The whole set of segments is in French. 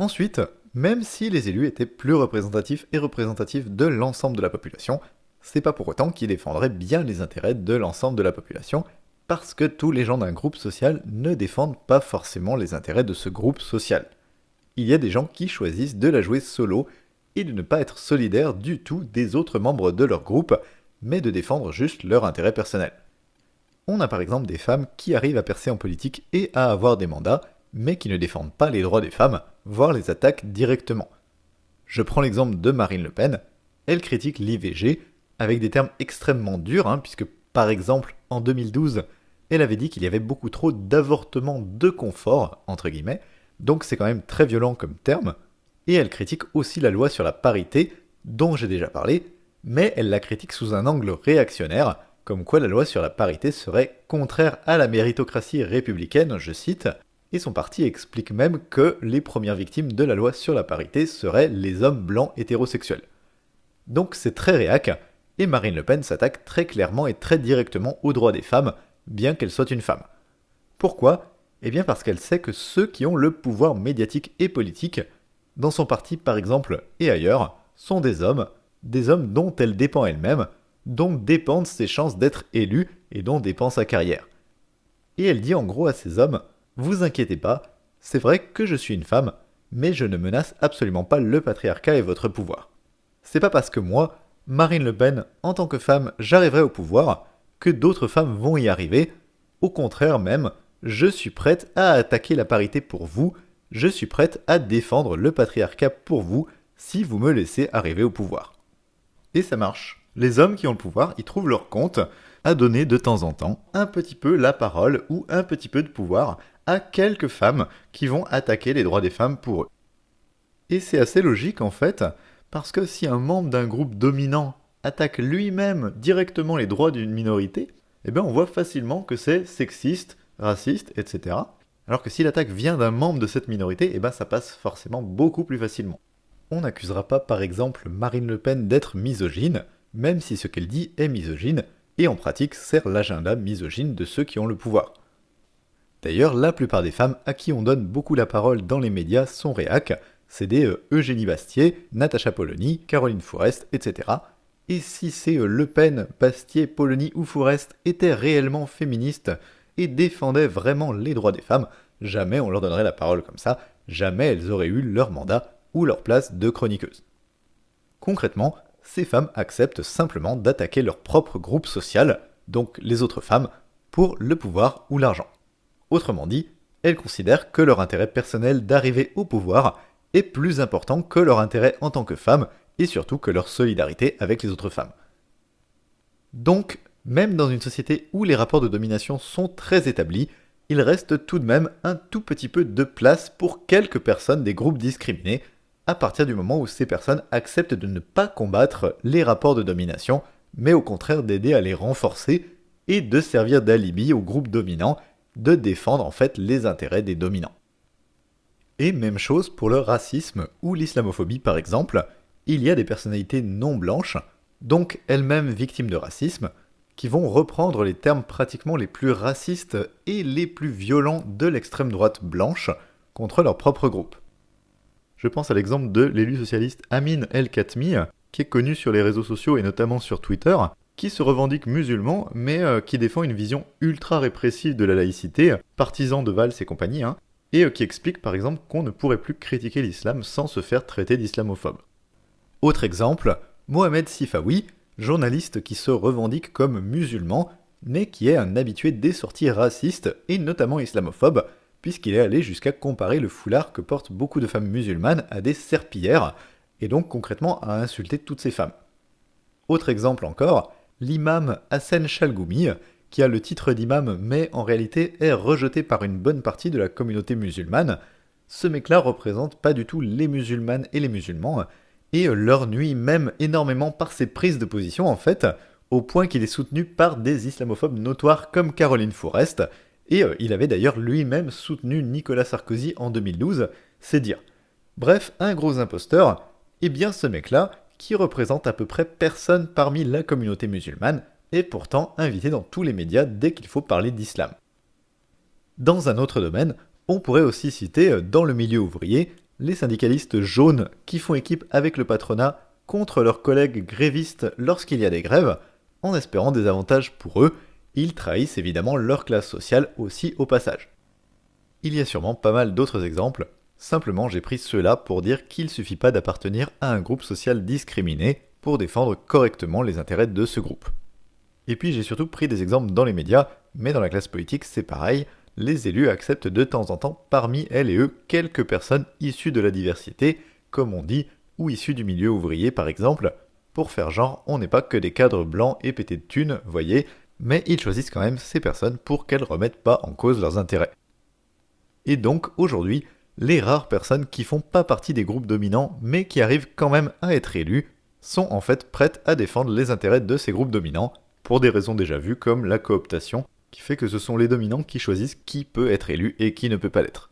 Ensuite, même si les élus étaient plus représentatifs et représentatifs de l'ensemble de la population, c'est pas pour autant qu'ils défendraient bien les intérêts de l'ensemble de la population, parce que tous les gens d'un groupe social ne défendent pas forcément les intérêts de ce groupe social. Il y a des gens qui choisissent de la jouer solo et de ne pas être solidaires du tout des autres membres de leur groupe, mais de défendre juste leur intérêt personnel. On a par exemple des femmes qui arrivent à percer en politique et à avoir des mandats, mais qui ne défendent pas les droits des femmes, voire les attaquent directement. Je prends l'exemple de Marine Le Pen, elle critique l'IVG avec des termes extrêmement durs, hein, puisque par exemple en 2012, elle avait dit qu'il y avait beaucoup trop d'avortements de confort, entre guillemets, donc c'est quand même très violent comme terme, et elle critique aussi la loi sur la parité, dont j'ai déjà parlé, mais elle la critique sous un angle réactionnaire, comme quoi la loi sur la parité serait contraire à la méritocratie républicaine, je cite, et son parti explique même que les premières victimes de la loi sur la parité seraient les hommes blancs hétérosexuels. Donc c'est très réac, et Marine Le Pen s'attaque très clairement et très directement aux droits des femmes, bien qu'elle soit une femme. Pourquoi? Eh bien parce qu'elle sait que ceux qui ont le pouvoir médiatique et politique, dans son parti par exemple et ailleurs, sont des hommes, des hommes dont elle dépend elle-même, dont dépendent ses chances d'être élue et dont dépend sa carrière. Et elle dit en gros à ces hommes Vous inquiétez pas, c'est vrai que je suis une femme, mais je ne menace absolument pas le patriarcat et votre pouvoir. C'est pas parce que moi, Marine Le Pen, en tant que femme, j'arriverai au pouvoir, que d'autres femmes vont y arriver. Au contraire même, je suis prête à attaquer la parité pour vous, je suis prête à défendre le patriarcat pour vous, si vous me laissez arriver au pouvoir. Et ça marche. Les hommes qui ont le pouvoir y trouvent leur compte à donner de temps en temps un petit peu la parole ou un petit peu de pouvoir à quelques femmes qui vont attaquer les droits des femmes pour eux. Et c'est assez logique en fait, parce que si un membre d'un groupe dominant attaque lui-même directement les droits d'une minorité, eh bien on voit facilement que c'est sexiste, raciste, etc. Alors que si l'attaque vient d'un membre de cette minorité, eh bien ça passe forcément beaucoup plus facilement. On n'accusera pas par exemple Marine Le Pen d'être misogyne, même si ce qu'elle dit est misogyne, et en pratique sert l'agenda misogyne de ceux qui ont le pouvoir. D'ailleurs, la plupart des femmes à qui on donne beaucoup la parole dans les médias sont réac, c'est des euh, Eugénie Bastier, Natacha Polony, Caroline Fourest, etc. Et si ces euh, Le Pen, Bastier, Polony ou Fourest étaient réellement féministes et défendaient vraiment les droits des femmes, jamais on leur donnerait la parole comme ça, jamais elles auraient eu leur mandat ou leur place de chroniqueuse. Concrètement, ces femmes acceptent simplement d'attaquer leur propre groupe social, donc les autres femmes, pour le pouvoir ou l'argent. Autrement dit, elles considèrent que leur intérêt personnel d'arriver au pouvoir est plus important que leur intérêt en tant que femme et surtout que leur solidarité avec les autres femmes. Donc, même dans une société où les rapports de domination sont très établis, il reste tout de même un tout petit peu de place pour quelques personnes des groupes discriminés, à partir du moment où ces personnes acceptent de ne pas combattre les rapports de domination, mais au contraire d'aider à les renforcer et de servir d'alibi aux groupes dominants, de défendre en fait les intérêts des dominants. Et même chose pour le racisme ou l'islamophobie par exemple, il y a des personnalités non blanches, donc elles-mêmes victimes de racisme, qui vont reprendre les termes pratiquement les plus racistes et les plus violents de l'extrême droite blanche contre leur propre groupe. Je pense à l'exemple de l'élu socialiste Amin El Khatmi, qui est connu sur les réseaux sociaux et notamment sur Twitter, qui se revendique musulman, mais euh, qui défend une vision ultra répressive de la laïcité, partisan de Valls et compagnie, hein, et euh, qui explique par exemple qu'on ne pourrait plus critiquer l'islam sans se faire traiter d'islamophobe. Autre exemple, Mohamed Sifawi, journaliste qui se revendique comme musulman, mais qui est un habitué des sorties racistes et notamment islamophobes, puisqu'il est allé jusqu'à comparer le foulard que portent beaucoup de femmes musulmanes à des serpillères, et donc concrètement à insulter toutes ces femmes. Autre exemple encore, l'imam Hassan Chalgoumi, qui a le titre d'imam mais en réalité est rejeté par une bonne partie de la communauté musulmane, ce mec-là représente pas du tout les musulmanes et les musulmans, et leur nuit même énormément par ses prises de position en fait, au point qu'il est soutenu par des islamophobes notoires comme Caroline Forrest, et euh, il avait d'ailleurs lui-même soutenu Nicolas Sarkozy en 2012, c'est dire. Bref, un gros imposteur, et bien ce mec-là, qui représente à peu près personne parmi la communauté musulmane, est pourtant invité dans tous les médias dès qu'il faut parler d'islam. Dans un autre domaine, on pourrait aussi citer euh, dans le milieu ouvrier les syndicalistes jaunes qui font équipe avec le patronat contre leurs collègues grévistes lorsqu'il y a des grèves, en espérant des avantages pour eux, ils trahissent évidemment leur classe sociale aussi au passage. Il y a sûrement pas mal d'autres exemples, simplement j'ai pris ceux-là pour dire qu'il suffit pas d'appartenir à un groupe social discriminé pour défendre correctement les intérêts de ce groupe. Et puis j'ai surtout pris des exemples dans les médias, mais dans la classe politique c'est pareil, les élus acceptent de temps en temps parmi elles et eux quelques personnes issues de la diversité, comme on dit, ou issues du milieu ouvrier par exemple, pour faire genre on n'est pas que des cadres blancs et pétés de thunes, voyez, mais ils choisissent quand même ces personnes pour qu'elles remettent pas en cause leurs intérêts. Et donc aujourd'hui, les rares personnes qui font pas partie des groupes dominants mais qui arrivent quand même à être élues sont en fait prêtes à défendre les intérêts de ces groupes dominants pour des raisons déjà vues comme la cooptation qui fait que ce sont les dominants qui choisissent qui peut être élu et qui ne peut pas l'être.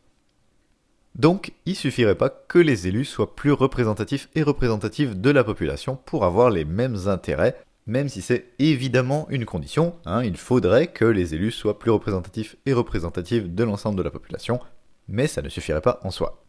Donc, il suffirait pas que les élus soient plus représentatifs et représentatifs de la population pour avoir les mêmes intérêts, même si c'est évidemment une condition, hein, il faudrait que les élus soient plus représentatifs et représentatifs de l'ensemble de la population, mais ça ne suffirait pas en soi.